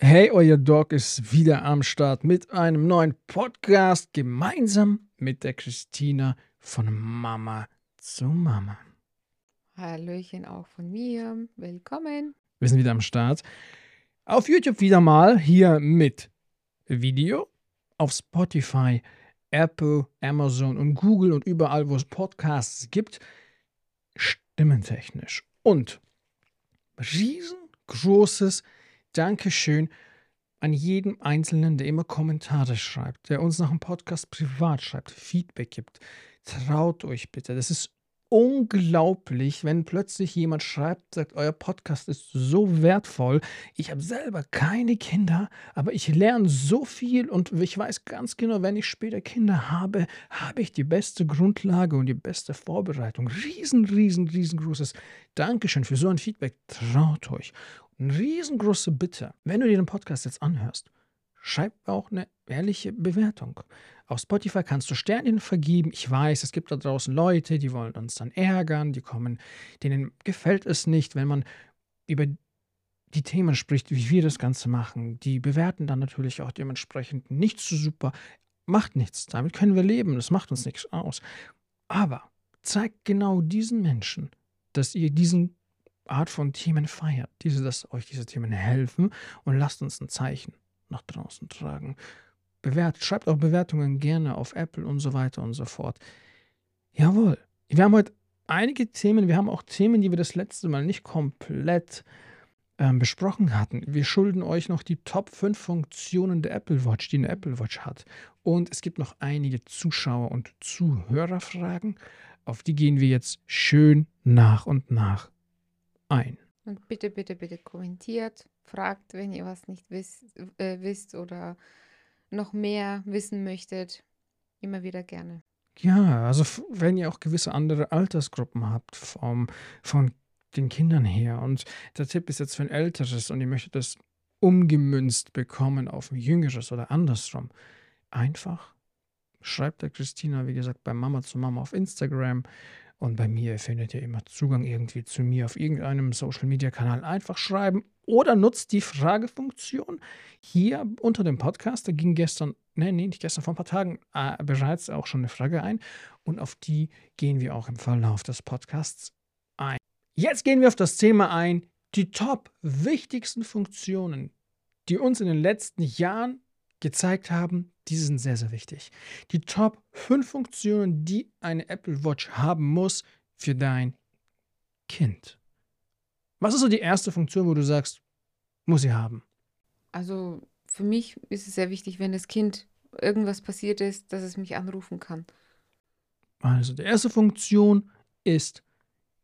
Hey, euer Dog ist wieder am Start mit einem neuen Podcast gemeinsam mit der Christina von Mama zu Mama. Hallöchen auch von mir. Willkommen. Wir sind wieder am Start. Auf YouTube wieder mal hier mit Video, auf Spotify, Apple, Amazon und Google und überall, wo es Podcasts gibt, stimmentechnisch. Und riesengroßes Dankeschön an jeden Einzelnen, der immer Kommentare schreibt, der uns nach dem Podcast privat schreibt, Feedback gibt. Traut euch bitte. Das ist unglaublich, wenn plötzlich jemand schreibt, sagt, euer Podcast ist so wertvoll. Ich habe selber keine Kinder, aber ich lerne so viel und ich weiß ganz genau, wenn ich später Kinder habe, habe ich die beste Grundlage und die beste Vorbereitung. Riesen, riesen, riesengroßes Dankeschön für so ein Feedback. Traut euch. Eine riesengroße Bitte, wenn du dir den Podcast jetzt anhörst, schreib auch eine ehrliche Bewertung. Auf Spotify kannst du Sternchen vergeben. Ich weiß, es gibt da draußen Leute, die wollen uns dann ärgern, die kommen, denen gefällt es nicht, wenn man über die Themen spricht, wie wir das Ganze machen. Die bewerten dann natürlich auch dementsprechend nicht so super. Macht nichts, damit können wir leben, das macht uns nichts aus. Aber zeigt genau diesen Menschen, dass ihr diesen Art von Themen feiert, diese, dass euch diese Themen helfen und lasst uns ein Zeichen nach draußen tragen. Bewertet, schreibt auch Bewertungen gerne auf Apple und so weiter und so fort. Jawohl. Wir haben heute einige Themen, wir haben auch Themen, die wir das letzte Mal nicht komplett ähm, besprochen hatten. Wir schulden euch noch die Top 5 Funktionen der Apple Watch, die eine Apple Watch hat. Und es gibt noch einige Zuschauer- und Zuhörerfragen. Auf die gehen wir jetzt schön nach und nach ein. Und bitte, bitte, bitte kommentiert, fragt, wenn ihr was nicht wisst, äh, wisst oder noch mehr wissen möchtet. Immer wieder gerne. Ja, also wenn ihr auch gewisse andere Altersgruppen habt vom, von den Kindern her und der Tipp ist jetzt für ein älteres und ihr möchtet das umgemünzt bekommen auf ein jüngeres oder andersrum, einfach schreibt der Christina, wie gesagt, bei Mama zu Mama auf Instagram und bei mir findet ihr immer Zugang irgendwie zu mir auf irgendeinem Social-Media-Kanal. Einfach schreiben oder nutzt die Fragefunktion hier unter dem Podcast. Da ging gestern, nee, nee, nicht gestern, vor ein paar Tagen äh, bereits auch schon eine Frage ein. Und auf die gehen wir auch im Verlauf des Podcasts ein. Jetzt gehen wir auf das Thema ein, die top wichtigsten Funktionen, die uns in den letzten Jahren gezeigt haben, die sind sehr, sehr wichtig. Die Top 5 Funktionen, die eine Apple Watch haben muss für dein Kind. Was ist so die erste Funktion, wo du sagst, muss sie haben? Also für mich ist es sehr wichtig, wenn das Kind irgendwas passiert ist, dass es mich anrufen kann. Also die erste Funktion ist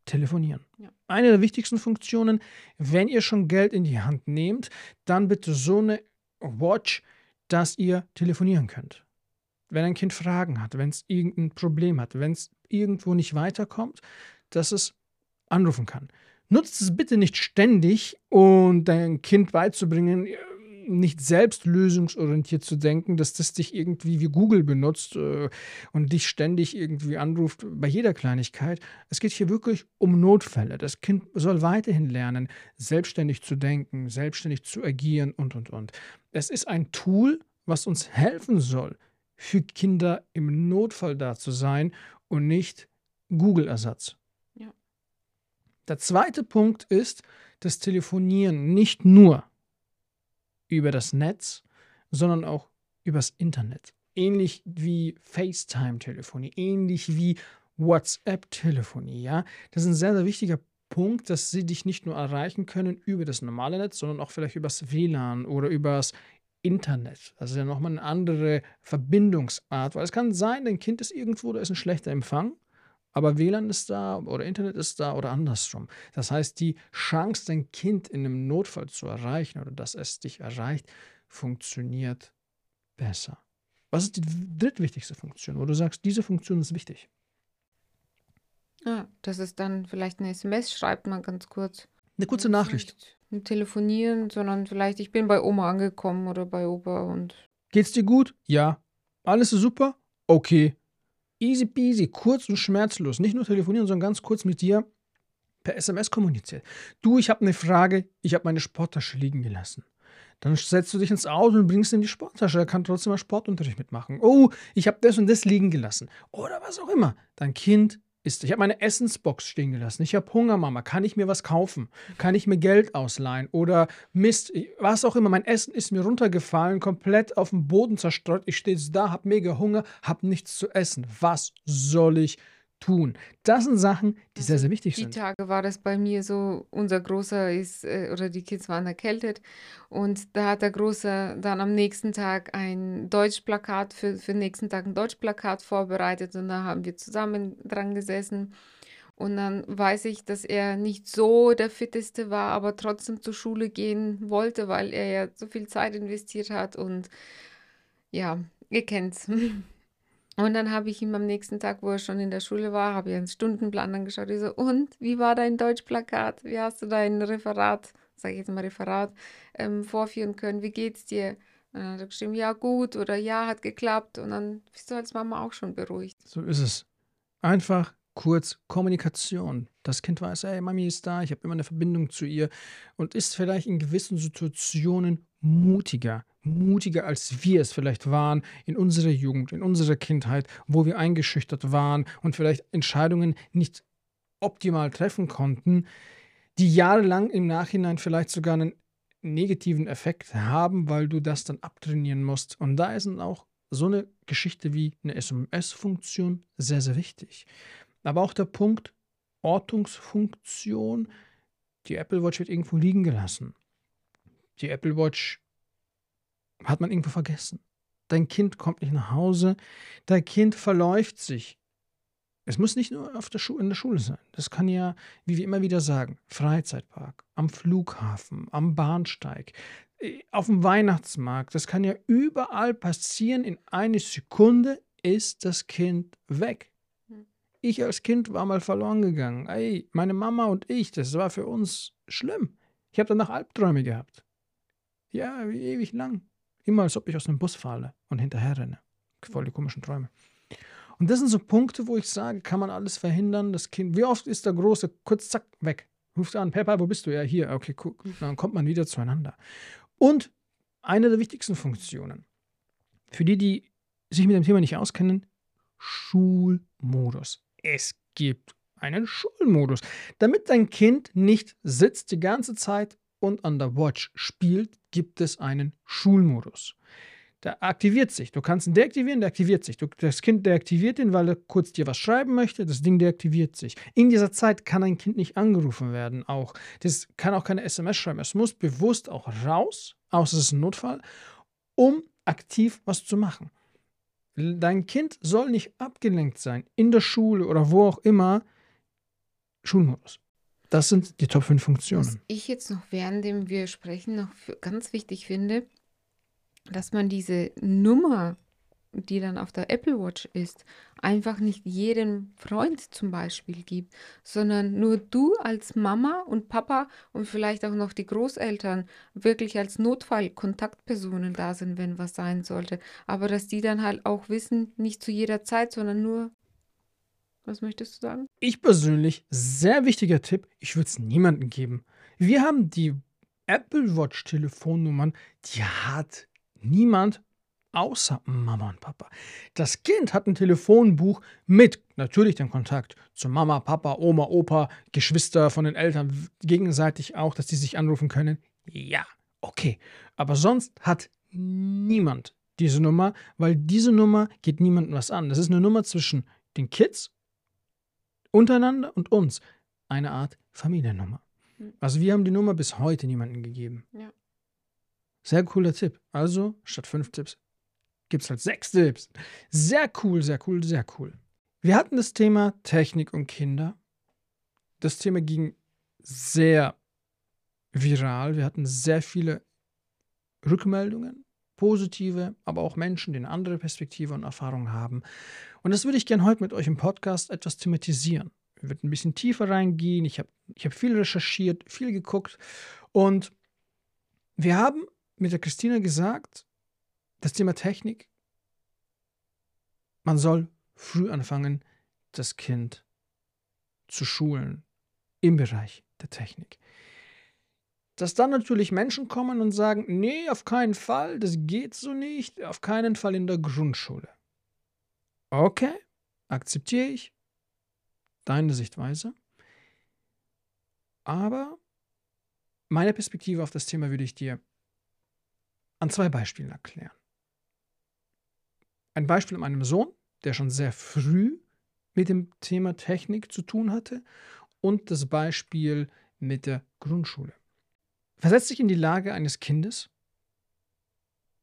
telefonieren. Ja. Eine der wichtigsten Funktionen, wenn ihr schon Geld in die Hand nehmt, dann bitte so eine Watch, dass ihr telefonieren könnt. Wenn ein Kind Fragen hat, wenn es irgendein Problem hat, wenn es irgendwo nicht weiterkommt, dass es anrufen kann. Nutzt es bitte nicht ständig, um dein Kind beizubringen, nicht selbst lösungsorientiert zu denken, dass das dich irgendwie wie Google benutzt äh, und dich ständig irgendwie anruft bei jeder Kleinigkeit. Es geht hier wirklich um Notfälle. Das Kind soll weiterhin lernen, selbstständig zu denken, selbstständig zu agieren und, und, und. Es ist ein Tool, was uns helfen soll, für Kinder im Notfall da zu sein und nicht Google-Ersatz. Ja. Der zweite Punkt ist das Telefonieren nicht nur über das Netz, sondern auch übers Internet. Ähnlich wie FaceTime-Telefonie, ähnlich wie WhatsApp-Telefonie. Ja? Das ist ein sehr, sehr wichtiger Punkt, dass sie dich nicht nur erreichen können über das normale Netz, sondern auch vielleicht übers WLAN oder übers Internet. Das ist ja nochmal eine andere Verbindungsart, weil es kann sein, dein Kind ist irgendwo, da ist ein schlechter Empfang, aber WLAN ist da oder Internet ist da oder andersrum. Das heißt, die Chance, dein Kind in einem Notfall zu erreichen oder dass es dich erreicht, funktioniert besser. Was ist die drittwichtigste Funktion, wo du sagst, diese Funktion ist wichtig? Ja, das ist dann vielleicht eine SMS, schreibt man ganz kurz. Eine kurze Nachricht. Nicht telefonieren, sondern vielleicht, ich bin bei Oma angekommen oder bei Opa und. Geht's dir gut? Ja. Alles ist super? Okay. Easy peasy, kurz und schmerzlos. Nicht nur telefonieren, sondern ganz kurz mit dir per SMS kommuniziert. Du, ich habe eine Frage, ich habe meine Sporttasche liegen gelassen. Dann setzt du dich ins Auto und bringst ihm die Sporttasche. Er kann trotzdem mal Sportunterricht mitmachen. Oh, ich habe das und das liegen gelassen. Oder was auch immer. Dein Kind ist. Ich habe meine Essensbox stehen gelassen. Ich habe Hunger, Mama. Kann ich mir was kaufen? Kann ich mir Geld ausleihen? Oder Mist, was auch immer. Mein Essen ist mir runtergefallen, komplett auf dem Boden zerstreut. Ich stehe da, habe mega Hunger, habe nichts zu essen. Was soll ich tun. Das sind Sachen, die sehr, also sehr wichtig die sind. Die Tage war das bei mir so, unser Großer ist, äh, oder die Kids waren erkältet und da hat der Große dann am nächsten Tag ein Deutschplakat, für, für den nächsten Tag ein Deutschplakat vorbereitet und da haben wir zusammen dran gesessen. Und dann weiß ich, dass er nicht so der Fitteste war, aber trotzdem zur Schule gehen wollte, weil er ja so viel Zeit investiert hat und ja, ihr kennt's. Und dann habe ich ihm am nächsten Tag, wo er schon in der Schule war, habe ich einen Stundenplan angeschaut. Ich so, und wie war dein Deutschplakat? Wie hast du dein Referat, sage ich jetzt mal Referat, ähm, vorführen können? Wie geht's dir? Und dann hat er geschrieben, ja, gut oder ja, hat geklappt. Und dann bist du als Mama auch schon beruhigt. So ist es. Einfach kurz Kommunikation. Das Kind weiß, ey, Mami ist da, ich habe immer eine Verbindung zu ihr und ist vielleicht in gewissen Situationen mutiger, mutiger als wir es vielleicht waren in unserer Jugend, in unserer Kindheit, wo wir eingeschüchtert waren und vielleicht Entscheidungen nicht optimal treffen konnten, die jahrelang im Nachhinein vielleicht sogar einen negativen Effekt haben, weil du das dann abtrainieren musst. Und da ist dann auch so eine Geschichte wie eine SMS-Funktion sehr, sehr wichtig. Aber auch der Punkt Ortungsfunktion, die Apple Watch wird irgendwo liegen gelassen. Die Apple Watch hat man irgendwo vergessen. Dein Kind kommt nicht nach Hause, dein Kind verläuft sich. Es muss nicht nur auf der in der Schule sein. Das kann ja, wie wir immer wieder sagen, Freizeitpark, am Flughafen, am Bahnsteig, äh, auf dem Weihnachtsmarkt. Das kann ja überall passieren. In einer Sekunde ist das Kind weg. Hm. Ich als Kind war mal verloren gegangen. Ey, meine Mama und ich, das war für uns schlimm. Ich habe danach Albträume gehabt. Ja, wie ewig lang. Immer als ob ich aus einem Bus falle und hinterher renne. Voll die komischen Träume. Und das sind so Punkte, wo ich sage, kann man alles verhindern. Das Kind, wie oft ist der Große kurz, zack, weg. Ruft an, Papa, wo bist du? Ja, hier. Okay, guck. Dann kommt man wieder zueinander. Und eine der wichtigsten Funktionen, für die, die sich mit dem Thema nicht auskennen, Schulmodus. Es gibt einen Schulmodus, damit dein Kind nicht sitzt die ganze Zeit und an der Watch spielt, gibt es einen Schulmodus. Der aktiviert sich. Du kannst ihn deaktivieren, der aktiviert sich. Du, das Kind deaktiviert ihn, weil er kurz dir was schreiben möchte. Das Ding deaktiviert sich. In dieser Zeit kann ein Kind nicht angerufen werden. Auch das kann auch keine SMS schreiben. Es muss bewusst auch raus, außer es ist ein Notfall, um aktiv was zu machen. Dein Kind soll nicht abgelenkt sein in der Schule oder wo auch immer. Schulmodus. Das sind die Top 5 Funktionen. Was ich jetzt noch, während wir sprechen, noch ganz wichtig finde, dass man diese Nummer, die dann auf der Apple Watch ist, einfach nicht jedem Freund zum Beispiel gibt, sondern nur du als Mama und Papa und vielleicht auch noch die Großeltern wirklich als Notfallkontaktpersonen da sind, wenn was sein sollte. Aber dass die dann halt auch wissen, nicht zu jeder Zeit, sondern nur was möchtest du sagen? Ich persönlich, sehr wichtiger Tipp, ich würde es niemandem geben. Wir haben die Apple Watch Telefonnummern, die hat niemand außer Mama und Papa. Das Kind hat ein Telefonbuch mit natürlich dem Kontakt zu Mama, Papa, Oma, Opa, Geschwister von den Eltern gegenseitig auch, dass die sich anrufen können. Ja, okay. Aber sonst hat niemand diese Nummer, weil diese Nummer geht niemandem was an. Das ist eine Nummer zwischen den Kids untereinander und uns eine Art Familiennummer. Hm. Also wir haben die Nummer bis heute niemandem gegeben. Ja. Sehr cooler Tipp. Also statt fünf Tipps gibt es halt sechs Tipps. Sehr cool, sehr cool, sehr cool. Wir hatten das Thema Technik und Kinder. Das Thema ging sehr viral. Wir hatten sehr viele Rückmeldungen, positive, aber auch Menschen, die eine andere Perspektive und Erfahrung haben. Und das würde ich gerne heute mit euch im Podcast etwas thematisieren. Wir werden ein bisschen tiefer reingehen. Ich habe ich hab viel recherchiert, viel geguckt. Und wir haben mit der Christina gesagt, das Thema Technik, man soll früh anfangen, das Kind zu schulen im Bereich der Technik. dass dann natürlich Menschen kommen und sagen, nee, auf keinen Fall, das geht so nicht, auf keinen Fall in der Grundschule. Okay, akzeptiere ich deine Sichtweise. Aber meine Perspektive auf das Thema würde ich dir an zwei Beispielen erklären. Ein Beispiel meinem Sohn, der schon sehr früh mit dem Thema Technik zu tun hatte und das Beispiel mit der Grundschule. Versetzt sich in die Lage eines Kindes.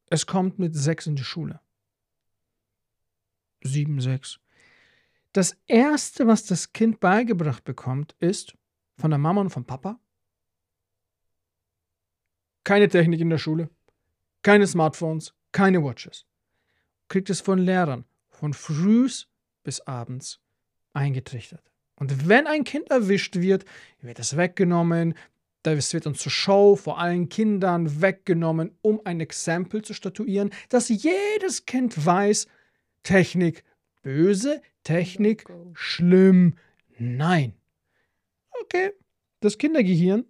Es kommt mit sechs in die Schule. Sieben, sechs. Das Erste, was das Kind beigebracht bekommt, ist von der Mama und vom Papa, keine Technik in der Schule, keine Smartphones, keine Watches. Kriegt es von Lehrern, von frühs bis abends eingetrichtert. Und wenn ein Kind erwischt wird, wird es weggenommen, das wird uns zur Show vor allen Kindern weggenommen, um ein Exempel zu statuieren, dass jedes Kind weiß, Technik böse, Technik schlimm, nein. Okay, das Kindergehirn,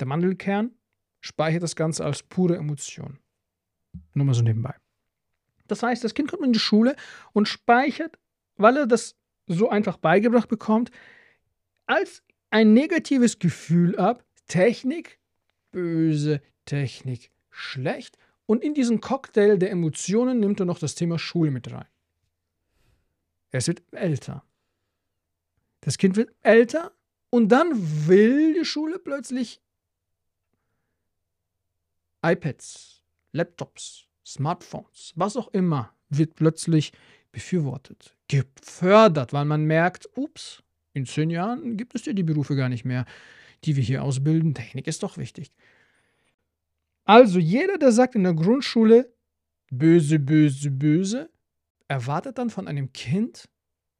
der Mandelkern, speichert das Ganze als pure Emotion. Nur mal so nebenbei. Das heißt, das Kind kommt in die Schule und speichert, weil er das so einfach beigebracht bekommt, als ein negatives Gefühl ab, Technik böse, Technik schlecht. Und in diesen Cocktail der Emotionen nimmt er noch das Thema Schule mit rein. Es wird älter. Das Kind wird älter und dann will die Schule plötzlich iPads, Laptops, Smartphones, was auch immer, wird plötzlich befürwortet, gefördert, weil man merkt, ups, in zehn Jahren gibt es ja die Berufe gar nicht mehr, die wir hier ausbilden. Technik ist doch wichtig. Also jeder, der sagt in der Grundschule böse, böse, böse, erwartet dann von einem Kind,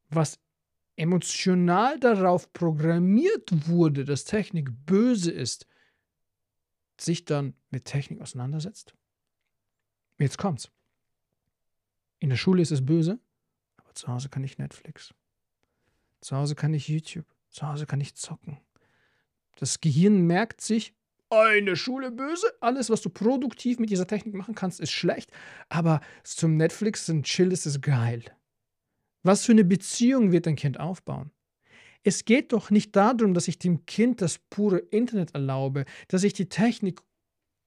was emotional darauf programmiert wurde, dass Technik böse ist, sich dann mit Technik auseinandersetzt? Jetzt kommt's. In der Schule ist es böse, aber zu Hause kann ich Netflix. Zu Hause kann ich YouTube. Zu Hause kann ich zocken. Das Gehirn merkt sich, eine Schule böse. Alles, was du produktiv mit dieser Technik machen kannst, ist schlecht. Aber zum Netflix und Chill ist es geil. Was für eine Beziehung wird dein Kind aufbauen? Es geht doch nicht darum, dass ich dem Kind das pure Internet erlaube, dass ich die Technik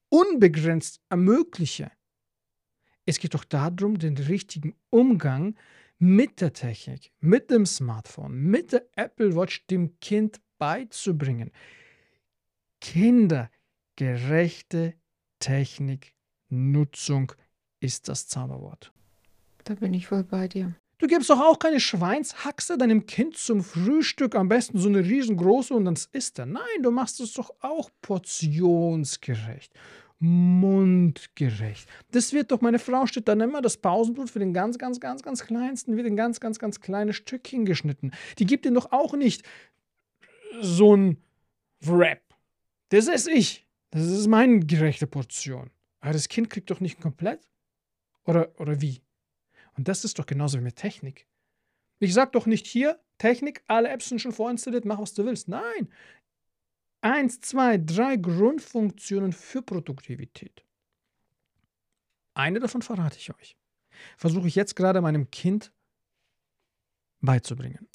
unbegrenzt ermögliche. Es geht doch darum, den richtigen Umgang mit der Technik, mit dem Smartphone, mit der Apple Watch dem Kind beizubringen. Kindergerechte Techniknutzung ist das Zauberwort. Da bin ich voll bei dir. Du gibst doch auch keine Schweinshaxe deinem Kind zum Frühstück, am besten so eine riesengroße und dann isst er. Nein, du machst es doch auch portionsgerecht mundgerecht. Das wird doch, meine Frau steht dann immer, das Pausenbrot für den ganz, ganz, ganz, ganz kleinsten wird ein ganz, ganz, ganz kleines Stückchen geschnitten. Die gibt dir doch auch nicht so ein Wrap. Das esse ich. Das ist meine gerechte Portion. Aber das Kind kriegt doch nicht komplett. Oder, oder wie? Und das ist doch genauso wie mit Technik. Ich sag doch nicht hier, Technik, alle Apps sind schon vorinstalliert, mach was du willst. Nein, eins, zwei, drei Grundfunktionen für Produktivität. Eine davon verrate ich euch. Versuche ich jetzt gerade meinem Kind beizubringen.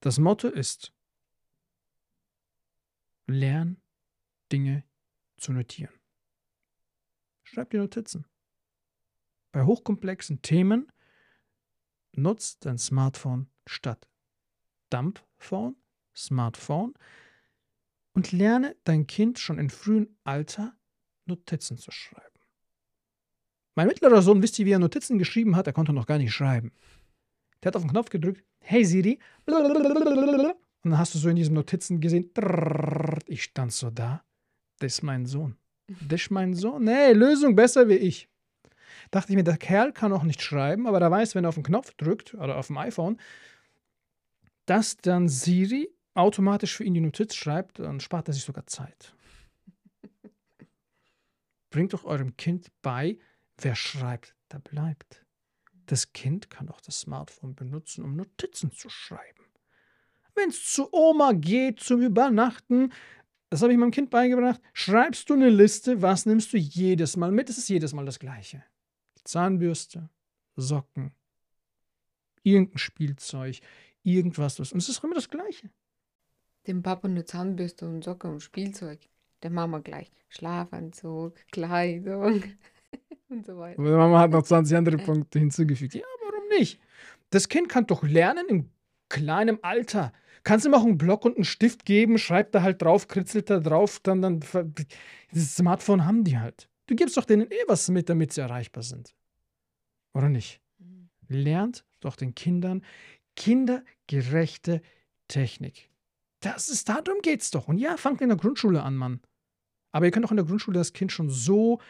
Das Motto ist, lern Dinge zu notieren. Schreib dir Notizen. Bei hochkomplexen Themen nutzt dein Smartphone statt Dumpphone, Smartphone und lerne dein Kind schon in frühem Alter Notizen zu schreiben. Mein mittlerer Sohn, wisst ihr, wie er Notizen geschrieben hat? Er konnte noch gar nicht schreiben. Der hat auf den Knopf gedrückt, hey Siri, und dann hast du so in diesen Notizen gesehen, ich stand so da, das ist mein Sohn. Das ist mein Sohn. Nee, Lösung besser wie ich. Dachte ich mir, der Kerl kann auch nicht schreiben, aber der weiß, wenn er auf den Knopf drückt oder auf dem iPhone, dass dann Siri automatisch für ihn die Notiz schreibt, dann spart er sich sogar Zeit. Bringt doch eurem Kind bei, wer schreibt, der bleibt. Das Kind kann auch das Smartphone benutzen, um Notizen zu schreiben. Wenn es zu Oma geht zum Übernachten, das habe ich meinem Kind beigebracht, schreibst du eine Liste, was nimmst du jedes Mal mit? Es ist jedes Mal das Gleiche. Zahnbürste, Socken, irgendein Spielzeug, irgendwas. Und es ist immer das Gleiche. Dem Papa eine Zahnbürste und Socke und Spielzeug. Der Mama gleich Schlafanzug, Kleidung und so weiter. Aber die Mama hat noch 20 andere Punkte hinzugefügt. Ja, warum nicht? Das Kind kann doch lernen im kleinen Alter. Kannst du ihm auch einen Block und einen Stift geben, schreibt da halt drauf, kritzelt da drauf, dann, dann, das Smartphone haben die halt. Du gibst doch denen eh was mit, damit sie erreichbar sind. Oder nicht? Mhm. Lernt doch den Kindern kindergerechte Technik. Das ist, darum geht's doch. Und ja, fangt in der Grundschule an, Mann. Aber ihr könnt auch in der Grundschule das Kind schon so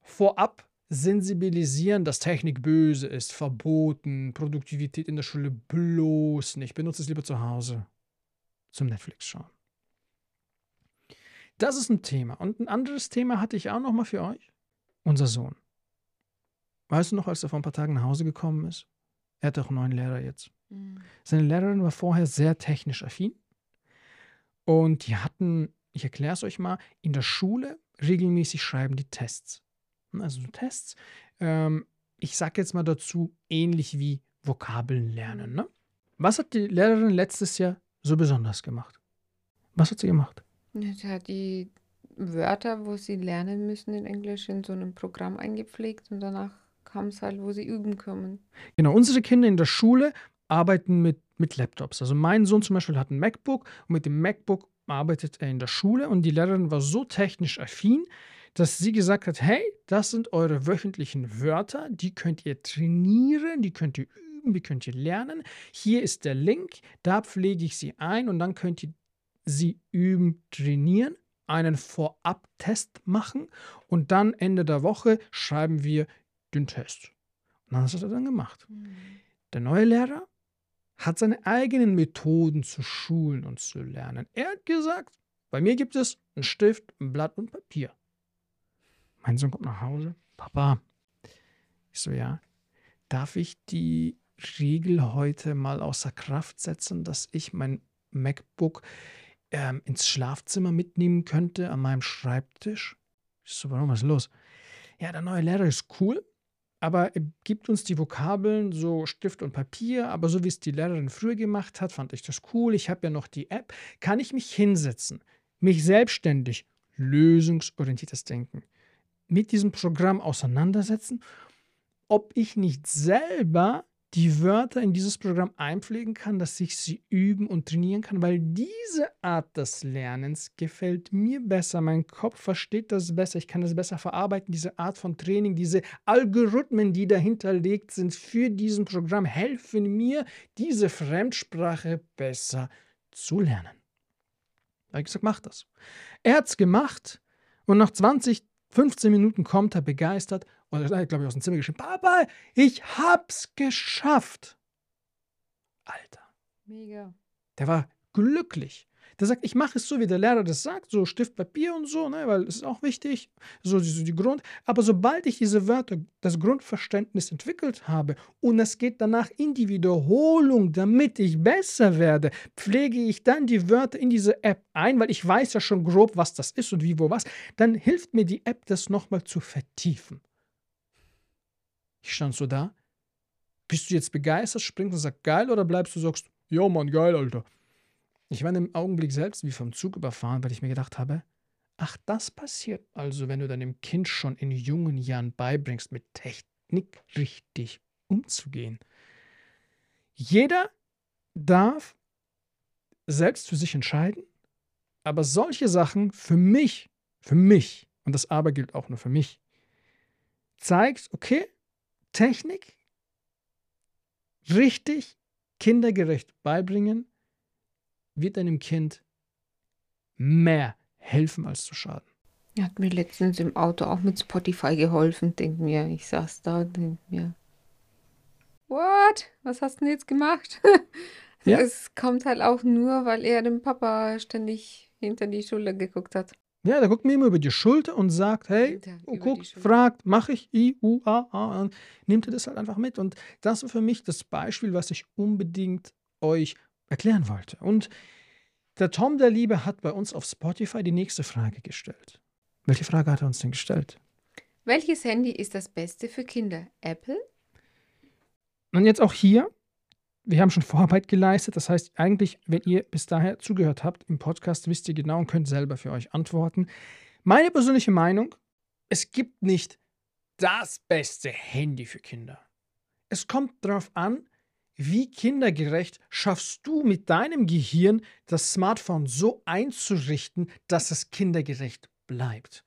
vorab sensibilisieren, dass Technik böse ist, verboten, Produktivität in der Schule bloß nicht. Benutzt es lieber zu Hause zum Netflix schauen. Das ist ein Thema. Und ein anderes Thema hatte ich auch noch mal für euch. Unser Sohn. Weißt du noch, als er vor ein paar Tagen nach Hause gekommen ist? Er hat auch einen neuen Lehrer jetzt. Mhm. Seine Lehrerin war vorher sehr technisch affin. Und die hatten, ich erkläre es euch mal, in der Schule regelmäßig schreiben die Tests. Also Tests. Ähm, ich sage jetzt mal dazu, ähnlich wie Vokabeln lernen. Ne? Was hat die Lehrerin letztes Jahr so besonders gemacht? Was hat sie gemacht? Sie hat die Wörter, wo sie lernen müssen in Englisch, in so einem Programm eingepflegt und danach kam es halt, wo sie üben können. Genau, unsere Kinder in der Schule arbeiten mit, mit Laptops. Also mein Sohn zum Beispiel hat ein MacBook und mit dem MacBook arbeitet er in der Schule und die Lehrerin war so technisch affin, dass sie gesagt hat, hey, das sind eure wöchentlichen Wörter, die könnt ihr trainieren, die könnt ihr üben, die könnt ihr lernen. Hier ist der Link, da pflege ich sie ein und dann könnt ihr sie üben, trainieren, einen Vorab-Test machen und dann Ende der Woche schreiben wir den Test. Und das hat er dann gemacht. Mhm. Der neue Lehrer hat seine eigenen Methoden zu schulen und zu lernen. Er hat gesagt, bei mir gibt es einen Stift, ein Blatt und Papier. Mein Sohn kommt nach Hause. Papa, ich so, ja, darf ich die Regel heute mal außer Kraft setzen, dass ich mein MacBook ähm, ins Schlafzimmer mitnehmen könnte an meinem Schreibtisch? Ich so, warum, was ist los? Ja, der neue Lehrer ist cool, aber er gibt uns die Vokabeln so Stift und Papier, aber so wie es die Lehrerin früher gemacht hat, fand ich das cool. Ich habe ja noch die App. Kann ich mich hinsetzen, mich selbstständig, lösungsorientiertes Denken mit diesem Programm auseinandersetzen, ob ich nicht selber die Wörter in dieses Programm einpflegen kann, dass ich sie üben und trainieren kann, weil diese Art des Lernens gefällt mir besser. Mein Kopf versteht das besser, ich kann das besser verarbeiten. Diese Art von Training, diese Algorithmen, die dahinterlegt sind für diesen Programm, helfen mir, diese Fremdsprache besser zu lernen. Er hat gesagt, mach das. Er hat es gemacht und nach 20, 15 Minuten kommt er begeistert und er glaube ich, aus dem Zimmer geschrieben: Papa, ich hab's geschafft. Alter. Mega. Der war glücklich. Der sagt, ich mache es so, wie der Lehrer das sagt, so Stift, Papier und so, ne, weil es ist auch wichtig, so, so die Grund. Aber sobald ich diese Wörter, das Grundverständnis entwickelt habe und es geht danach in die Wiederholung, damit ich besser werde, pflege ich dann die Wörter in diese App ein, weil ich weiß ja schon grob, was das ist und wie, wo, was. Dann hilft mir die App, das nochmal zu vertiefen. Ich stand so da. Bist du jetzt begeistert, springst und sagst geil oder bleibst du sagst, ja Mann, geil, Alter. Ich war im Augenblick selbst wie vom Zug überfahren, weil ich mir gedacht habe, ach, das passiert also, wenn du deinem Kind schon in jungen Jahren beibringst, mit Technik richtig umzugehen. Jeder darf selbst für sich entscheiden, aber solche Sachen für mich, für mich, und das aber gilt auch nur für mich, zeigt, okay, Technik richtig kindergerecht beibringen wird einem Kind mehr helfen als zu schaden. Er hat mir letztens im Auto auch mit Spotify geholfen, denk mir. Ich saß da und denk mir, what? Was hast du denn jetzt gemacht? ja. Es kommt halt auch nur, weil er dem Papa ständig hinter die Schulter geguckt hat. Ja, der guckt mir immer über die Schulter und sagt, hey, oh, guckt, fragt, mache ich I, U, A, A. Und nimmt er das halt einfach mit. Und das war für mich das Beispiel, was ich unbedingt euch erklären wollte. Und Der Tom der Liebe hat bei uns auf Spotify die nächste Frage gestellt. Welche Frage hat er uns denn gestellt? Welches Handy ist das Beste für Kinder? Apple? Und jetzt auch hier, wir haben schon Vorarbeit geleistet. Das heißt, eigentlich, wenn ihr bis daher zugehört habt im Podcast, wisst ihr genau und könnt selber für euch antworten. Meine persönliche Meinung, es gibt nicht das beste Handy für Kinder. Es kommt darauf an, wie kindergerecht schaffst du mit deinem Gehirn das Smartphone so einzurichten, dass es kindergerecht bleibt.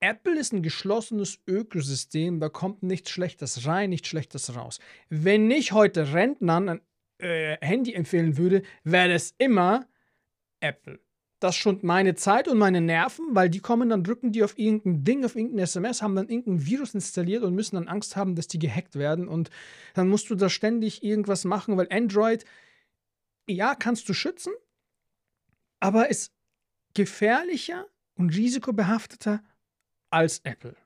Apple ist ein geschlossenes Ökosystem, da kommt nichts Schlechtes rein, nichts Schlechtes raus. Wenn ich heute Rentnern ein äh, Handy empfehlen würde, wäre es immer Apple das schont meine Zeit und meine Nerven, weil die kommen, dann drücken die auf irgendein Ding, auf irgendein SMS, haben dann irgendein Virus installiert und müssen dann Angst haben, dass die gehackt werden. Und dann musst du da ständig irgendwas machen, weil Android, ja, kannst du schützen, aber ist gefährlicher und risikobehafteter als Apple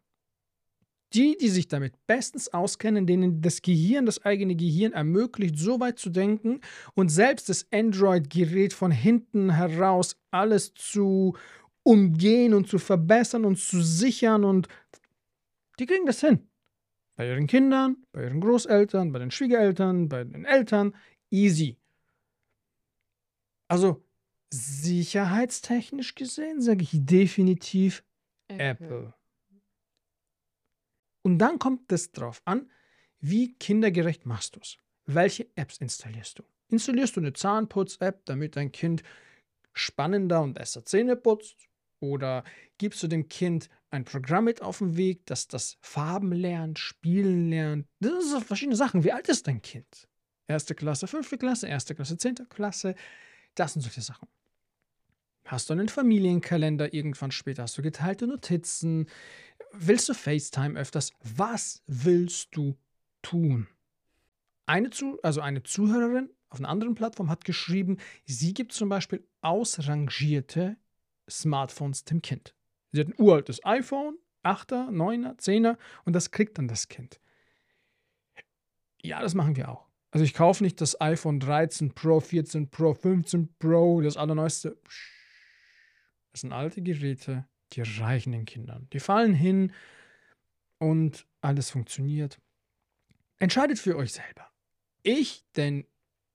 die, die sich damit bestens auskennen, denen das Gehirn, das eigene Gehirn ermöglicht, so weit zu denken und selbst das Android-Gerät von hinten heraus alles zu umgehen und zu verbessern und zu sichern und die kriegen das hin. Bei ihren Kindern, bei ihren Großeltern, bei den Schwiegereltern, bei den Eltern, easy. Also sicherheitstechnisch gesehen sage ich definitiv Apple. Apple. Und dann kommt es darauf an, wie kindergerecht machst du es. Welche Apps installierst du? Installierst du eine Zahnputz-App, damit dein Kind spannender und besser Zähne putzt? Oder gibst du dem Kind ein Programm mit auf den Weg, das das Farben lernt, Spielen lernt? Das sind verschiedene Sachen. Wie alt ist dein Kind? Erste Klasse, fünfte Klasse, erste Klasse, zehnte Klasse. Das sind solche Sachen. Hast du einen Familienkalender irgendwann später? Hast du geteilte Notizen? Willst du FaceTime öfters? Was willst du tun? Eine, zu, also eine Zuhörerin auf einer anderen Plattform hat geschrieben, sie gibt zum Beispiel ausrangierte Smartphones dem Kind. Sie hat ein uraltes iPhone, 8er, 9er, 10er und das kriegt dann das Kind. Ja, das machen wir auch. Also ich kaufe nicht das iPhone 13 Pro, 14 Pro, 15 Pro, das allerneueste. Das sind alte Geräte, die reichen den Kindern. Die fallen hin und alles funktioniert. Entscheidet für euch selber. Ich, denn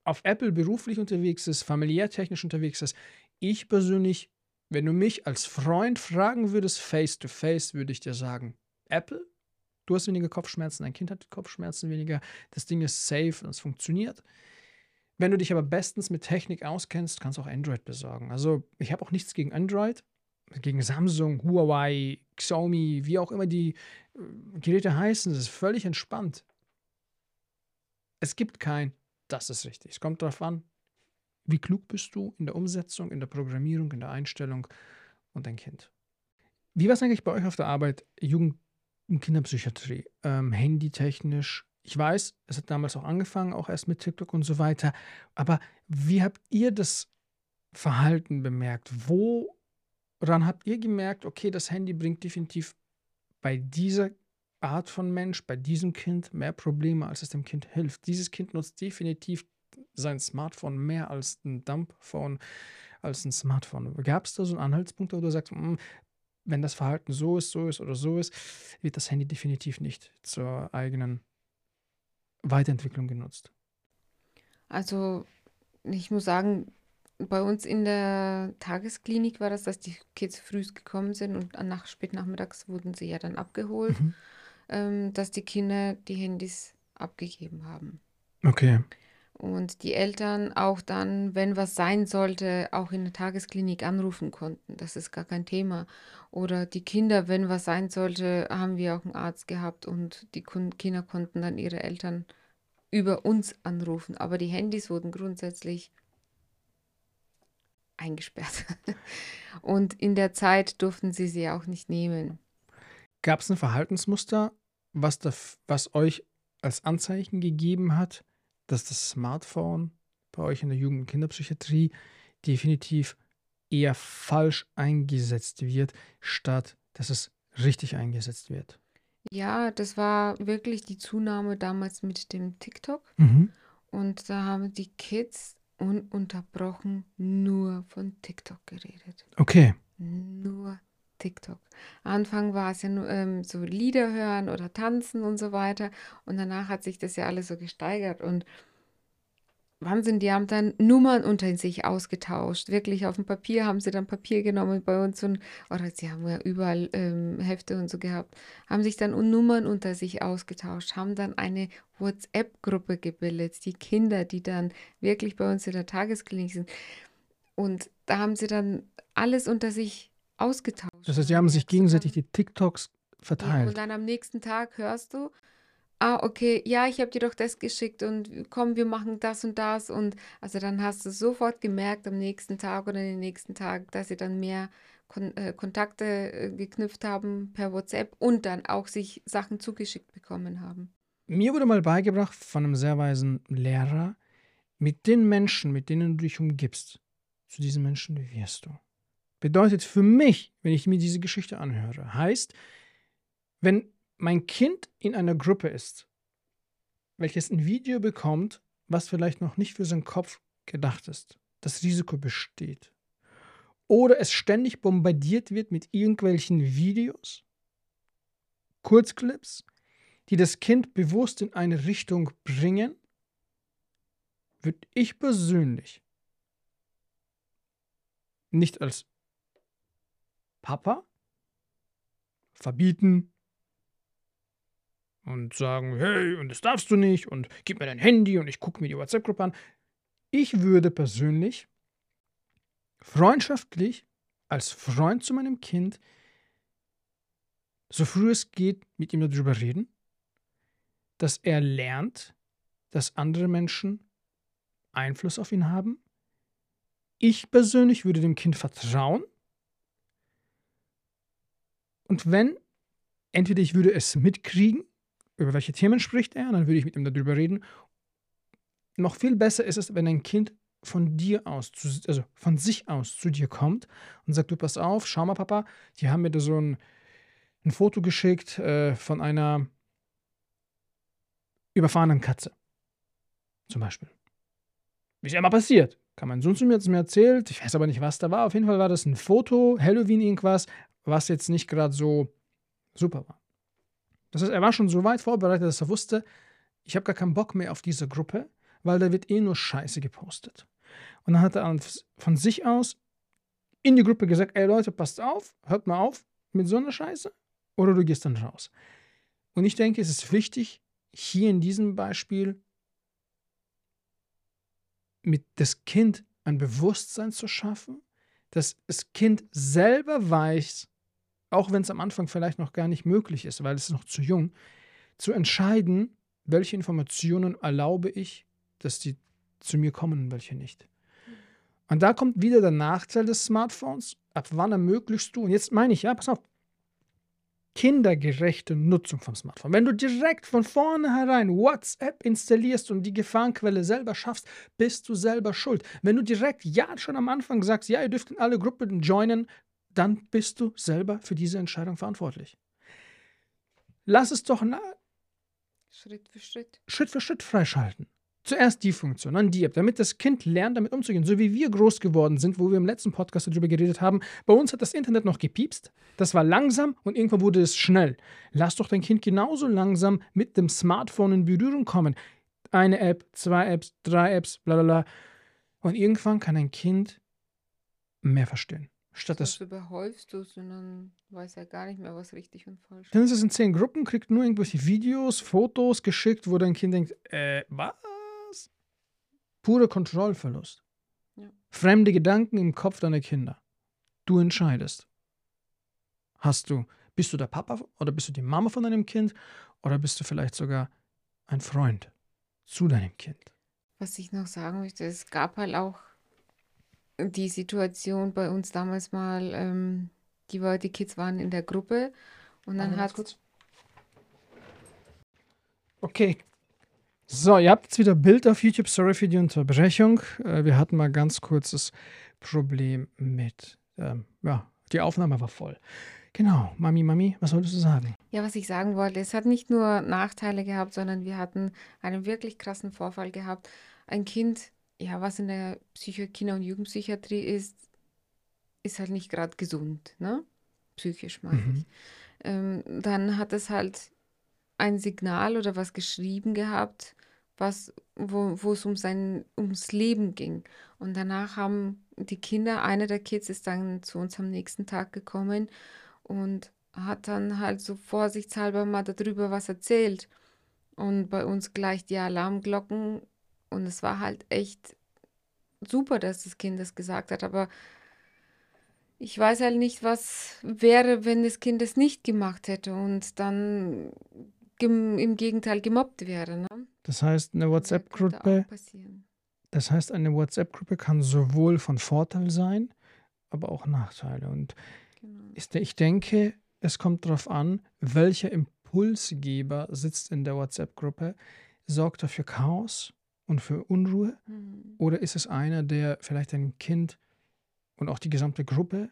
auf Apple beruflich unterwegs ist, familiär technisch unterwegs ist, ich persönlich, wenn du mich als Freund fragen würdest, face to face, würde ich dir sagen, Apple, du hast weniger Kopfschmerzen, dein Kind hat Kopfschmerzen weniger, das Ding ist safe und es funktioniert. Wenn du dich aber bestens mit Technik auskennst, kannst du auch Android besorgen. Also ich habe auch nichts gegen Android gegen Samsung, Huawei, Xiaomi, wie auch immer die äh, Geräte heißen, das ist völlig entspannt. Es gibt kein, das ist richtig. Es kommt darauf an, wie klug bist du in der Umsetzung, in der Programmierung, in der Einstellung und dein Kind. Wie war es eigentlich bei euch auf der Arbeit, Jugend- und Kinderpsychiatrie, ähm, handytechnisch? Ich weiß, es hat damals auch angefangen, auch erst mit TikTok und so weiter. Aber wie habt ihr das Verhalten bemerkt? Wo Woran habt ihr gemerkt, okay, das Handy bringt definitiv bei dieser Art von Mensch, bei diesem Kind mehr Probleme, als es dem Kind hilft? Dieses Kind nutzt definitiv sein Smartphone mehr als ein Dumpphone, als ein Smartphone. Gab es da so einen Anhaltspunkt, wo du sagst, hm, wenn das Verhalten so ist, so ist oder so ist, wird das Handy definitiv nicht zur eigenen Weiterentwicklung genutzt? Also, ich muss sagen, bei uns in der Tagesklinik war das, dass die Kids früh gekommen sind und nach spätnachmittags wurden sie ja dann abgeholt, mhm. ähm, dass die Kinder die Handys abgegeben haben. Okay. Und die Eltern auch dann, wenn was sein sollte, auch in der Tagesklinik anrufen konnten. Das ist gar kein Thema. Oder die Kinder, wenn was sein sollte, haben wir auch einen Arzt gehabt und die Kinder konnten dann ihre Eltern über uns anrufen. Aber die Handys wurden grundsätzlich eingesperrt. Und in der Zeit durften sie sie auch nicht nehmen. Gab es ein Verhaltensmuster, was, da, was euch als Anzeichen gegeben hat, dass das Smartphone bei euch in der Jugend- und Kinderpsychiatrie definitiv eher falsch eingesetzt wird, statt dass es richtig eingesetzt wird? Ja, das war wirklich die Zunahme damals mit dem TikTok. Mhm. Und da haben die Kids ununterbrochen nur von TikTok geredet. Okay. Nur TikTok. Anfang war es ja nur ähm, so Lieder hören oder tanzen und so weiter. Und danach hat sich das ja alles so gesteigert. Und Wahnsinn, die haben dann Nummern unter sich ausgetauscht. Wirklich auf dem Papier haben sie dann Papier genommen bei uns und, oder sie haben ja überall ähm, Hefte und so gehabt, haben sich dann Nummern unter sich ausgetauscht, haben dann eine WhatsApp-Gruppe gebildet, die Kinder, die dann wirklich bei uns in der Tagesklinik sind. Und da haben sie dann alles unter sich ausgetauscht. Das heißt, sie haben sich gegenseitig die TikToks verteilt. Ja, und dann am nächsten Tag hörst du, ah, okay, ja, ich habe dir doch das geschickt und komm, wir machen das und das. Und also dann hast du sofort gemerkt am nächsten Tag oder den nächsten Tag, dass sie dann mehr Kon äh, Kontakte äh, geknüpft haben per WhatsApp und dann auch sich Sachen zugeschickt bekommen haben. Mir wurde mal beigebracht von einem sehr weisen Lehrer, mit den Menschen, mit denen du dich umgibst, zu diesen Menschen wirst du. Bedeutet für mich, wenn ich mir diese Geschichte anhöre, heißt, wenn mein Kind in einer Gruppe ist, welches ein Video bekommt, was vielleicht noch nicht für seinen Kopf gedacht ist, das Risiko besteht, oder es ständig bombardiert wird mit irgendwelchen Videos, Kurzclips, die das Kind bewusst in eine Richtung bringen, würde ich persönlich nicht als Papa verbieten, und sagen, hey, und das darfst du nicht und gib mir dein Handy und ich gucke mir die WhatsApp-Gruppe an. Ich würde persönlich freundschaftlich als Freund zu meinem Kind so früh es geht mit ihm darüber reden, dass er lernt, dass andere Menschen Einfluss auf ihn haben. Ich persönlich würde dem Kind vertrauen. Und wenn, entweder ich würde es mitkriegen über welche Themen spricht er, dann würde ich mit ihm darüber reden. Noch viel besser ist es, wenn ein Kind von dir aus, also von sich aus zu dir kommt und sagt, du pass auf, schau mal, Papa, die haben mir da so ein, ein Foto geschickt äh, von einer überfahrenen Katze. Zum Beispiel. Wie es ja immer passiert. Kann mein Sohn zu mir jetzt mir erzählt, ich weiß aber nicht, was da war. Auf jeden Fall war das ein Foto, Halloween irgendwas, was jetzt nicht gerade so super war. Das heißt, er war schon so weit vorbereitet, dass er wusste, ich habe gar keinen Bock mehr auf diese Gruppe, weil da wird eh nur Scheiße gepostet. Und dann hat er von sich aus in die Gruppe gesagt, ey Leute, passt auf, hört mal auf mit so einer Scheiße oder du gehst dann raus. Und ich denke, es ist wichtig, hier in diesem Beispiel mit das Kind ein Bewusstsein zu schaffen, dass das Kind selber weiß, auch wenn es am Anfang vielleicht noch gar nicht möglich ist, weil es noch zu jung, zu entscheiden, welche Informationen erlaube ich, dass die zu mir kommen und welche nicht. Und da kommt wieder der Nachteil des Smartphones. Ab wann ermöglichst du, und jetzt meine ich, ja, pass auf, kindergerechte Nutzung vom Smartphone. Wenn du direkt von vornherein WhatsApp installierst und die Gefahrenquelle selber schaffst, bist du selber schuld. Wenn du direkt ja schon am Anfang sagst, ja, ihr dürft in alle Gruppen joinen, dann bist du selber für diese Entscheidung verantwortlich. Lass es doch Schritt für Schritt. Schritt für Schritt freischalten. Zuerst die Funktion, dann die App, damit das Kind lernt, damit umzugehen. So wie wir groß geworden sind, wo wir im letzten Podcast darüber geredet haben. Bei uns hat das Internet noch gepiepst. Das war langsam und irgendwann wurde es schnell. Lass doch dein Kind genauso langsam mit dem Smartphone in Berührung kommen. Eine App, zwei Apps, drei Apps, bla bla bla. Und irgendwann kann ein Kind mehr verstehen. Statt das. Überhäufst du dann weiß er gar nicht mehr, was richtig und falsch ist. Dann ist es in zehn Gruppen, kriegt nur irgendwelche Videos, Fotos geschickt, wo dein Kind denkt, äh, was? Pure Kontrollverlust. Ja. Fremde Gedanken im Kopf deiner Kinder. Du entscheidest. Hast du, bist du der Papa oder bist du die Mama von deinem Kind oder bist du vielleicht sogar ein Freund zu deinem Kind? Was ich noch sagen möchte, es gab halt auch die Situation bei uns damals mal, ähm, die, war, die Kids waren in der Gruppe und dann hat. Kurz. Okay. So, ihr habt jetzt wieder Bild auf YouTube. Sorry für die Unterbrechung. Äh, wir hatten mal ganz kurzes Problem mit. Ähm, ja, die Aufnahme war voll. Genau, Mami, Mami, was wolltest du sagen? Ja, was ich sagen wollte, es hat nicht nur Nachteile gehabt, sondern wir hatten einen wirklich krassen Vorfall gehabt. Ein Kind ja, was in der Psycho Kinder- und Jugendpsychiatrie ist, ist halt nicht gerade gesund, ne? Psychisch meine Mhm. ich. Ähm, dann hat es halt ein Signal oder was geschrieben gehabt, was, wo, es um sein, ums Leben ging. Und danach haben die Kinder, einer der Kids ist dann zu uns am nächsten Tag gekommen und hat dann halt so vorsichtshalber mal darüber was erzählt. Und bei uns gleich die Alarmglocken. Und es war halt echt super, dass das Kind das gesagt hat. Aber ich weiß halt nicht, was wäre, wenn das Kind es nicht gemacht hätte und dann im Gegenteil gemobbt wäre. Ne? Das heißt, eine WhatsApp-Gruppe, das heißt, eine WhatsApp-Gruppe kann sowohl von Vorteil sein, aber auch Nachteile. Und genau. ich denke, es kommt darauf an, welcher Impulsgeber sitzt in der WhatsApp-Gruppe, sorgt er für Chaos und für Unruhe? Mhm. Oder ist es einer, der vielleicht ein Kind und auch die gesamte Gruppe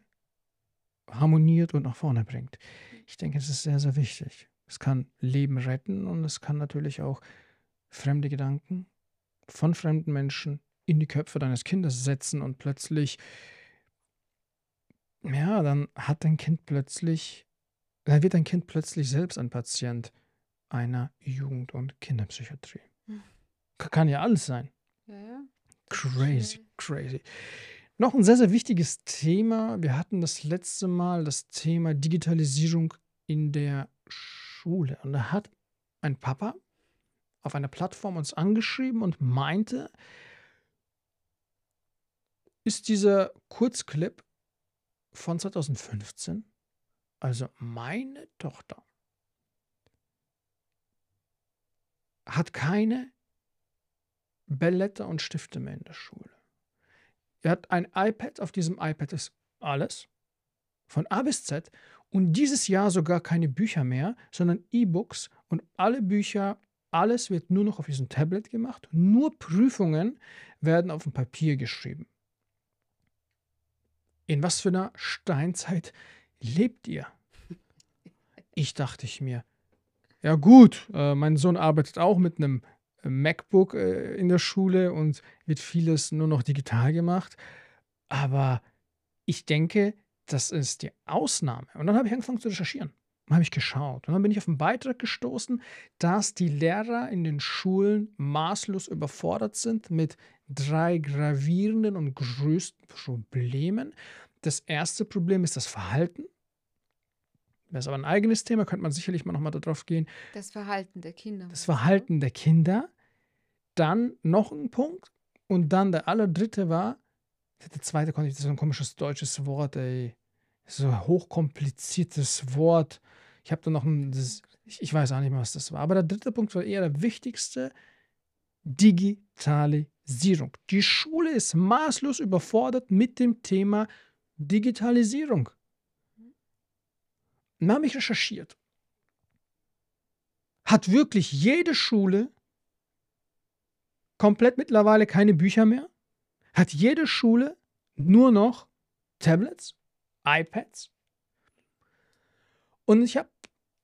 harmoniert und nach vorne bringt? Ich denke, es ist sehr, sehr wichtig. Es kann Leben retten und es kann natürlich auch fremde Gedanken von fremden Menschen in die Köpfe deines Kindes setzen und plötzlich, ja, dann hat dein Kind plötzlich dann wird dein Kind plötzlich selbst ein Patient einer Jugend- und Kinderpsychiatrie. Hm. Kann ja alles sein. Ja, ja. Crazy, crazy. Noch ein sehr, sehr wichtiges Thema. Wir hatten das letzte Mal das Thema Digitalisierung in der Schule. Und da hat ein Papa auf einer Plattform uns angeschrieben und meinte, ist dieser Kurzclip von 2015 also meine Tochter hat keine Blätter und Stifte mehr in der Schule. Er hat ein iPad, auf diesem iPad ist alles, von A bis Z, und dieses Jahr sogar keine Bücher mehr, sondern E-Books und alle Bücher, alles wird nur noch auf diesem Tablet gemacht. Nur Prüfungen werden auf dem Papier geschrieben. In was für einer Steinzeit lebt ihr? Ich dachte ich mir, ja gut, äh, mein Sohn arbeitet auch mit einem äh, MacBook äh, in der Schule und wird vieles nur noch digital gemacht. Aber ich denke, das ist die Ausnahme. Und dann habe ich angefangen zu recherchieren. Habe ich geschaut. Und dann bin ich auf einen Beitrag gestoßen, dass die Lehrer in den Schulen maßlos überfordert sind mit drei gravierenden und größten Problemen. Das erste Problem ist das Verhalten. Das ist aber ein eigenes Thema, könnte man sicherlich mal nochmal darauf gehen. Das Verhalten der Kinder. Das Verhalten der Kinder. Dann noch ein Punkt. Und dann der allerdritte war, der zweite konnte ich, das ist ein komisches deutsches Wort, ey. So ein hochkompliziertes Wort. Ich habe da noch ein, das, ich, ich weiß auch nicht mehr, was das war. Aber der dritte Punkt war eher der wichtigste: Digitalisierung. Die Schule ist maßlos überfordert mit dem Thema Digitalisierung. Dann habe ich recherchiert. Hat wirklich jede Schule komplett mittlerweile keine Bücher mehr? Hat jede Schule nur noch Tablets, iPads? Und ich habe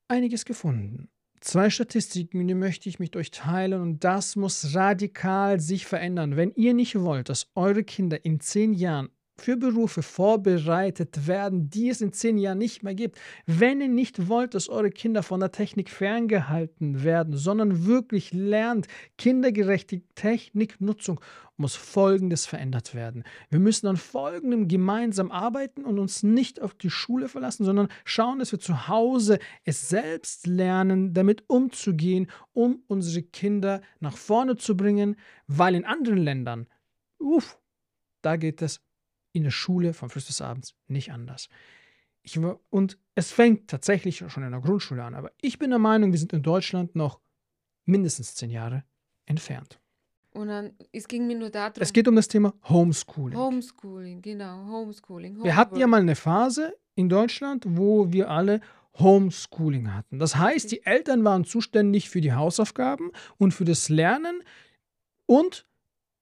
einiges gefunden. Zwei Statistiken, die möchte ich mit euch teilen und das muss radikal sich verändern. Wenn ihr nicht wollt, dass eure Kinder in zehn Jahren für Berufe vorbereitet werden, die es in zehn Jahren nicht mehr gibt. Wenn ihr nicht wollt, dass eure Kinder von der Technik ferngehalten werden, sondern wirklich lernt, kindergerechte Techniknutzung, muss Folgendes verändert werden. Wir müssen an Folgendem gemeinsam arbeiten und uns nicht auf die Schule verlassen, sondern schauen, dass wir zu Hause es selbst lernen, damit umzugehen, um unsere Kinder nach vorne zu bringen, weil in anderen Ländern, uff, da geht es in der Schule von früh bis abends nicht anders. Ich, und es fängt tatsächlich schon in der Grundschule an, aber ich bin der Meinung, wir sind in Deutschland noch mindestens zehn Jahre entfernt. Und dann, es ging mir nur darum. Es geht um das Thema Homeschooling. Homeschooling, genau, Homeschooling. Homework. Wir hatten ja mal eine Phase in Deutschland, wo wir alle Homeschooling hatten. Das heißt, die Eltern waren zuständig für die Hausaufgaben und für das Lernen und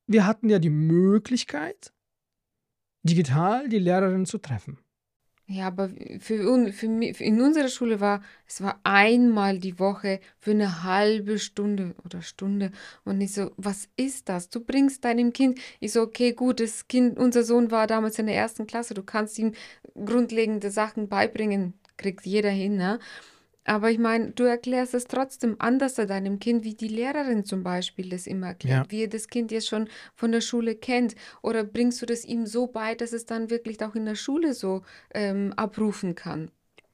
wir hatten ja die Möglichkeit, digital die Lehrerin zu treffen. Ja, aber für, für, für in unserer Schule war es war einmal die Woche für eine halbe Stunde oder Stunde. Und ich so, was ist das? Du bringst deinem Kind. Ich so, okay, gut, das Kind, unser Sohn war damals in der ersten Klasse. Du kannst ihm grundlegende Sachen beibringen, kriegt jeder hin, ne? Aber ich meine, du erklärst es trotzdem anders deinem Kind, wie die Lehrerin zum Beispiel das immer erklärt, ja. wie er das Kind jetzt schon von der Schule kennt. Oder bringst du das ihm so bei, dass es dann wirklich auch in der Schule so ähm, abrufen kann?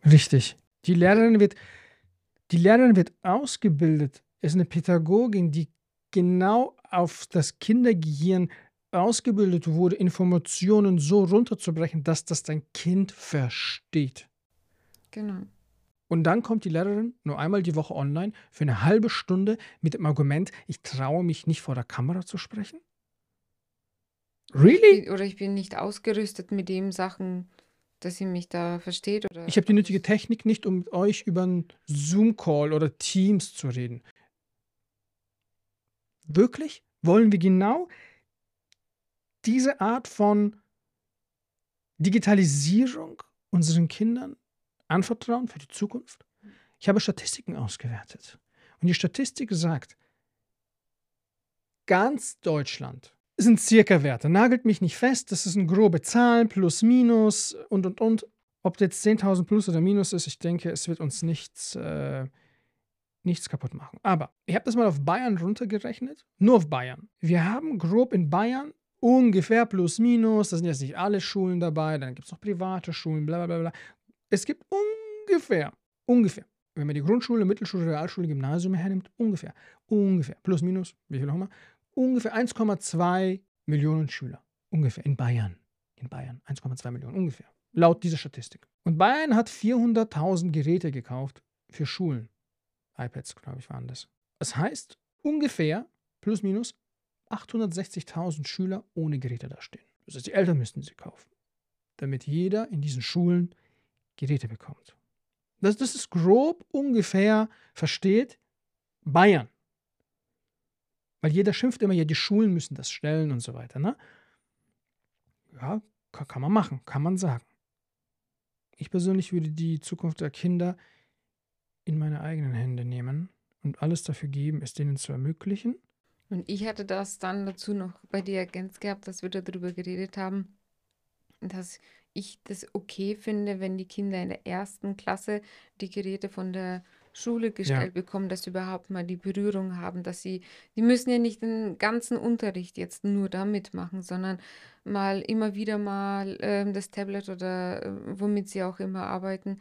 Richtig. Die Lehrerin wird, die Lehrerin wird ausgebildet. Es ist eine Pädagogin, die genau auf das Kindergehirn ausgebildet wurde, Informationen so runterzubrechen, dass das dein Kind versteht. Genau. Und dann kommt die Lehrerin nur einmal die Woche online für eine halbe Stunde mit dem Argument, ich traue mich nicht vor der Kamera zu sprechen? Really? Oder ich bin nicht ausgerüstet mit dem Sachen, dass sie mich da versteht. Oder ich habe die nötige Technik nicht, um mit euch über einen Zoom-Call oder Teams zu reden. Wirklich? Wollen wir genau diese Art von Digitalisierung unseren Kindern anvertrauen für die Zukunft? Ich habe Statistiken ausgewertet. Und die Statistik sagt, ganz Deutschland sind circa Werte. Nagelt mich nicht fest, das sind grobe Zahlen, plus, minus und, und, und. Ob jetzt 10.000 plus oder minus ist, ich denke, es wird uns nichts, äh, nichts kaputt machen. Aber ich habe das mal auf Bayern runtergerechnet, nur auf Bayern. Wir haben grob in Bayern ungefähr plus, minus, da sind jetzt nicht alle Schulen dabei, dann gibt es noch private Schulen, bla bla bla, es gibt ungefähr, ungefähr, wenn man die Grundschule, Mittelschule, Realschule, Gymnasium hernimmt, ungefähr, ungefähr, plus minus, wie viel auch immer, ungefähr 1,2 Millionen Schüler. Ungefähr in Bayern. In Bayern 1,2 Millionen, ungefähr. Laut dieser Statistik. Und Bayern hat 400.000 Geräte gekauft für Schulen. iPads, glaube ich, waren das. Das heißt, ungefähr, plus minus, 860.000 Schüler ohne Geräte dastehen. Das heißt, die Eltern müssten sie kaufen. Damit jeder in diesen Schulen Geräte bekommt. Das, das ist grob ungefähr versteht Bayern. Weil jeder schimpft immer, ja, die Schulen müssen das stellen und so weiter. Ne? Ja, kann, kann man machen, kann man sagen. Ich persönlich würde die Zukunft der Kinder in meine eigenen Hände nehmen und alles dafür geben, es denen zu ermöglichen. Und ich hatte das dann dazu noch bei dir ergänzt gehabt, dass wir darüber geredet haben, dass ich das okay finde, wenn die Kinder in der ersten Klasse die Geräte von der Schule gestellt ja. bekommen, dass sie überhaupt mal die Berührung haben, dass sie, die müssen ja nicht den ganzen Unterricht jetzt nur damit machen, sondern mal immer wieder mal äh, das Tablet oder äh, womit sie auch immer arbeiten,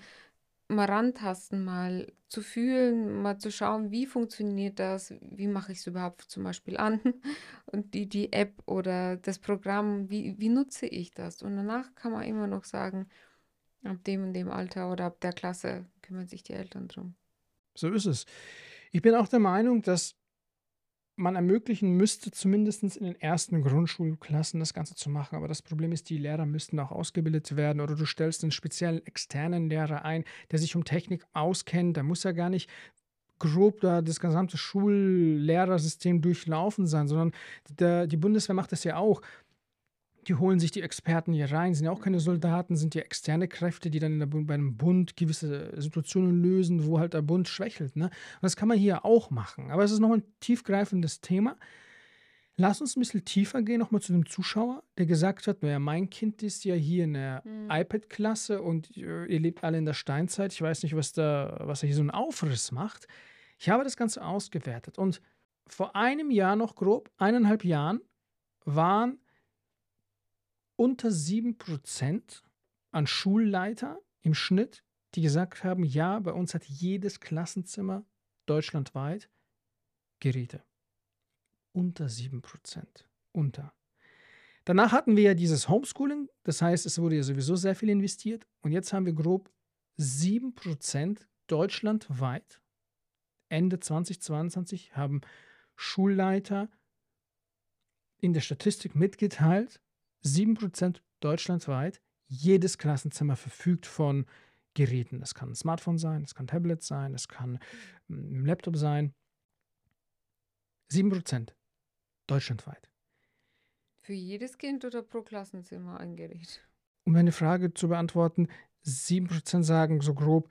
mal rantasten, mal zu fühlen, mal zu schauen, wie funktioniert das, wie mache ich es überhaupt zum Beispiel an und die, die App oder das Programm, wie, wie nutze ich das? Und danach kann man immer noch sagen, ab dem und dem Alter oder ab der Klasse kümmern sich die Eltern drum. So ist es. Ich bin auch der Meinung, dass man ermöglichen müsste, zumindest in den ersten Grundschulklassen das Ganze zu machen. Aber das Problem ist, die Lehrer müssten auch ausgebildet werden oder du stellst einen speziellen externen Lehrer ein, der sich um Technik auskennt. Da muss ja gar nicht grob da das gesamte Schullehrersystem durchlaufen sein, sondern der, die Bundeswehr macht das ja auch die holen sich die Experten hier rein, sind ja auch keine Soldaten, sind ja externe Kräfte, die dann in der, bei einem Bund gewisse Situationen lösen, wo halt der Bund schwächelt. Ne? Und das kann man hier auch machen. Aber es ist noch ein tiefgreifendes Thema. Lass uns ein bisschen tiefer gehen, nochmal zu dem Zuschauer, der gesagt hat, naja, mein Kind ist ja hier in der mhm. iPad-Klasse und äh, ihr lebt alle in der Steinzeit. Ich weiß nicht, was da, was da hier so ein Aufriss macht. Ich habe das Ganze ausgewertet und vor einem Jahr noch grob, eineinhalb Jahren, waren unter 7% an Schulleiter im Schnitt, die gesagt haben, ja, bei uns hat jedes Klassenzimmer deutschlandweit Geräte. Unter 7%. Unter. Danach hatten wir ja dieses Homeschooling, das heißt, es wurde ja sowieso sehr viel investiert und jetzt haben wir grob 7% deutschlandweit. Ende 2022 haben Schulleiter in der Statistik mitgeteilt, 7% deutschlandweit, jedes Klassenzimmer verfügt von Geräten. Das kann ein Smartphone sein, das kann ein Tablet sein, das kann ein Laptop sein. 7% deutschlandweit. Für jedes Kind oder pro Klassenzimmer ein Gerät? Um eine Frage zu beantworten, 7% sagen so grob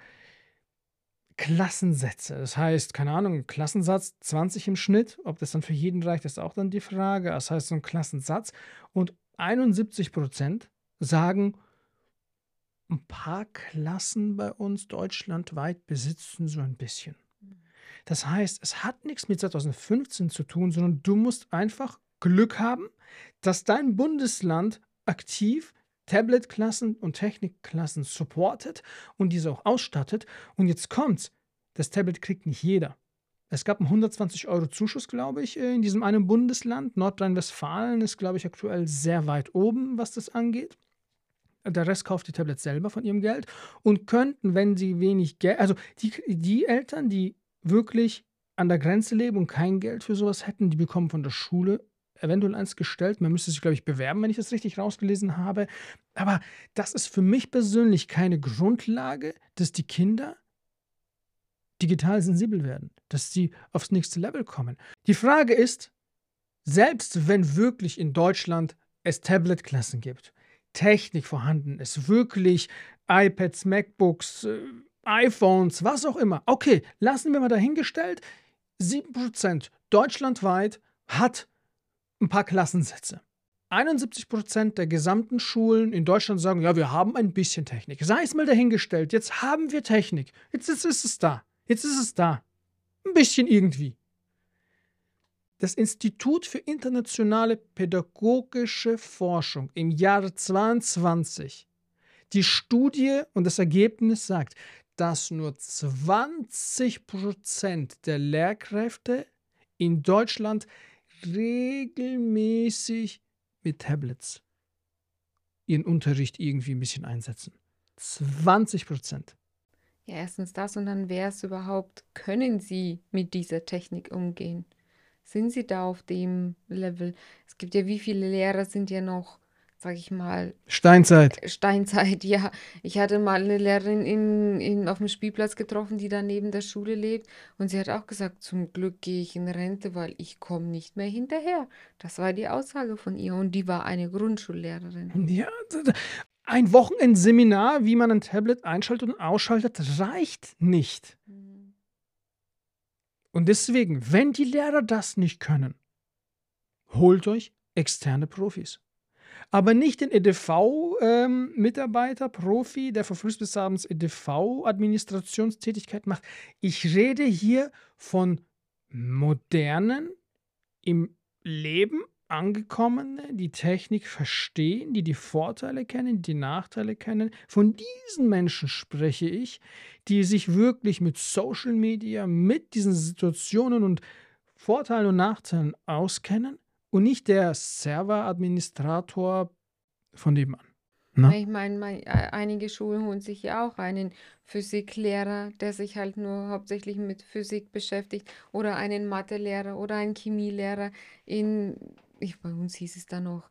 Klassensätze. Das heißt, keine Ahnung, Klassensatz 20 im Schnitt. Ob das dann für jeden reicht, ist auch dann die Frage. Das heißt, so ein Klassensatz. Und 71% sagen, ein paar Klassen bei uns deutschlandweit besitzen so ein bisschen. Das heißt, es hat nichts mit 2015 zu tun, sondern du musst einfach Glück haben, dass dein Bundesland aktiv Tablet-Klassen und Technikklassen supportet und diese auch ausstattet. Und jetzt kommt's. Das Tablet kriegt nicht jeder. Es gab einen 120 Euro Zuschuss, glaube ich, in diesem einen Bundesland. Nordrhein-Westfalen ist, glaube ich, aktuell sehr weit oben, was das angeht. Der Rest kauft die Tablets selber von ihrem Geld und könnten, wenn sie wenig Geld, also die, die Eltern, die wirklich an der Grenze leben und kein Geld für sowas hätten, die bekommen von der Schule eventuell eins gestellt. Man müsste sich, glaube ich, bewerben, wenn ich das richtig rausgelesen habe. Aber das ist für mich persönlich keine Grundlage, dass die Kinder digital sensibel werden, dass sie aufs nächste Level kommen. Die Frage ist, selbst wenn wirklich in Deutschland es Tablet-Klassen gibt, Technik vorhanden ist, wirklich iPads, MacBooks, äh, iPhones, was auch immer. Okay, lassen wir mal dahingestellt, 7% deutschlandweit hat ein paar Klassensätze. 71% der gesamten Schulen in Deutschland sagen, ja, wir haben ein bisschen Technik. Sei es mal dahingestellt, jetzt haben wir Technik. Jetzt ist, ist es da. Jetzt ist es da. Ein bisschen irgendwie. Das Institut für internationale pädagogische Forschung im Jahre 22 die Studie und das Ergebnis sagt, dass nur 20% der Lehrkräfte in Deutschland regelmäßig mit Tablets ihren Unterricht irgendwie ein bisschen einsetzen. 20 Prozent. Ja, erstens das und dann wäre es überhaupt, können Sie mit dieser Technik umgehen? Sind Sie da auf dem Level? Es gibt ja, wie viele Lehrer sind ja noch sag ich mal. Steinzeit. Äh, Steinzeit, ja. Ich hatte mal eine Lehrerin in, in, auf dem Spielplatz getroffen, die da neben der Schule lebt. Und sie hat auch gesagt, zum Glück gehe ich in Rente, weil ich komme nicht mehr hinterher. Das war die Aussage von ihr. Und die war eine Grundschullehrerin. Ja, ein Wochenendseminar, wie man ein Tablet einschaltet und ausschaltet, reicht nicht. Mhm. Und deswegen, wenn die Lehrer das nicht können, holt euch externe Profis aber nicht den EDV-Mitarbeiter, ähm, Profi, der von früh bis abends EDV-Administrationstätigkeit macht. Ich rede hier von modernen, im Leben angekommene, die Technik verstehen, die die Vorteile kennen, die Nachteile kennen. Von diesen Menschen spreche ich, die sich wirklich mit Social Media, mit diesen Situationen und Vorteilen und Nachteilen auskennen und nicht der Serveradministrator von nebenan. Ne? Ich meine, mein, äh, einige Schulen holen sich ja auch einen Physiklehrer, der sich halt nur hauptsächlich mit Physik beschäftigt, oder einen Mathelehrer oder einen Chemielehrer. In, ich, bei uns hieß es dann noch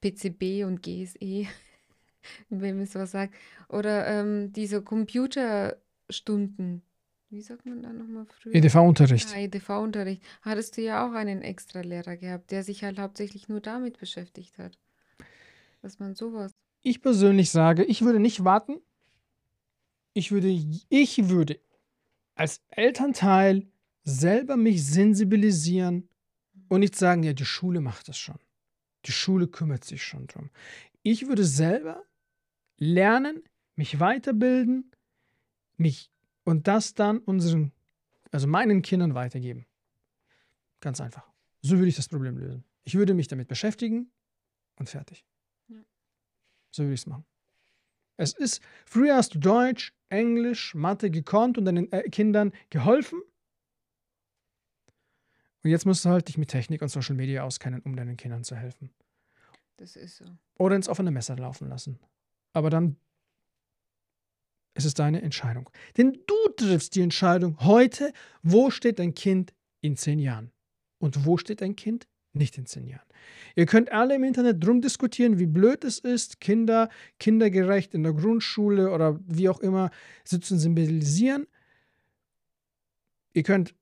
PCB und GSE, wenn man so sagt. Oder ähm, diese Computerstunden, wie sagt man da nochmal früher? EDV-Unterricht. Ja, EDV-Unterricht. Hattest du ja auch einen extra Lehrer gehabt, der sich halt hauptsächlich nur damit beschäftigt hat. Dass man sowas. Ich persönlich sage, ich würde nicht warten. Ich würde, ich würde als Elternteil selber mich sensibilisieren und nicht sagen, ja, die Schule macht das schon. Die Schule kümmert sich schon drum. Ich würde selber lernen, mich weiterbilden, mich und das dann unseren, also meinen Kindern weitergeben. Ganz einfach. So würde ich das Problem lösen. Ich würde mich damit beschäftigen und fertig. Ja. So würde ich es machen. Es ist, früher hast du Deutsch, Englisch, Mathe gekonnt und deinen äh, Kindern geholfen. Und jetzt musst du halt dich mit Technik und Social Media auskennen, um deinen Kindern zu helfen. Das ist so. Oder ins offene Messer laufen lassen. Aber dann es ist deine Entscheidung. Denn du triffst die Entscheidung heute, wo steht dein Kind in zehn Jahren und wo steht dein Kind nicht in zehn Jahren. Ihr könnt alle im Internet drum diskutieren, wie blöd es ist, Kinder kindergerecht in der Grundschule oder wie auch immer sitzen symbolisieren. Ihr könnt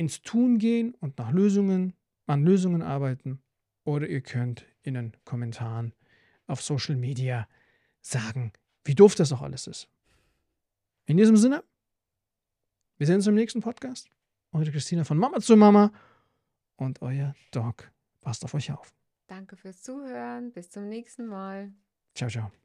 ins Tun gehen und nach Lösungen, an Lösungen arbeiten oder ihr könnt in den Kommentaren auf Social Media sagen, Wie doof das auch alles ist. In diesem Sinne, wir sehen uns im nächsten Podcast. Eure Christina von Mama zu Mama und euer Doc. Passt auf euch auf. Danke fürs Zuhören. Bis zum nächsten Mal. Ciao, ciao.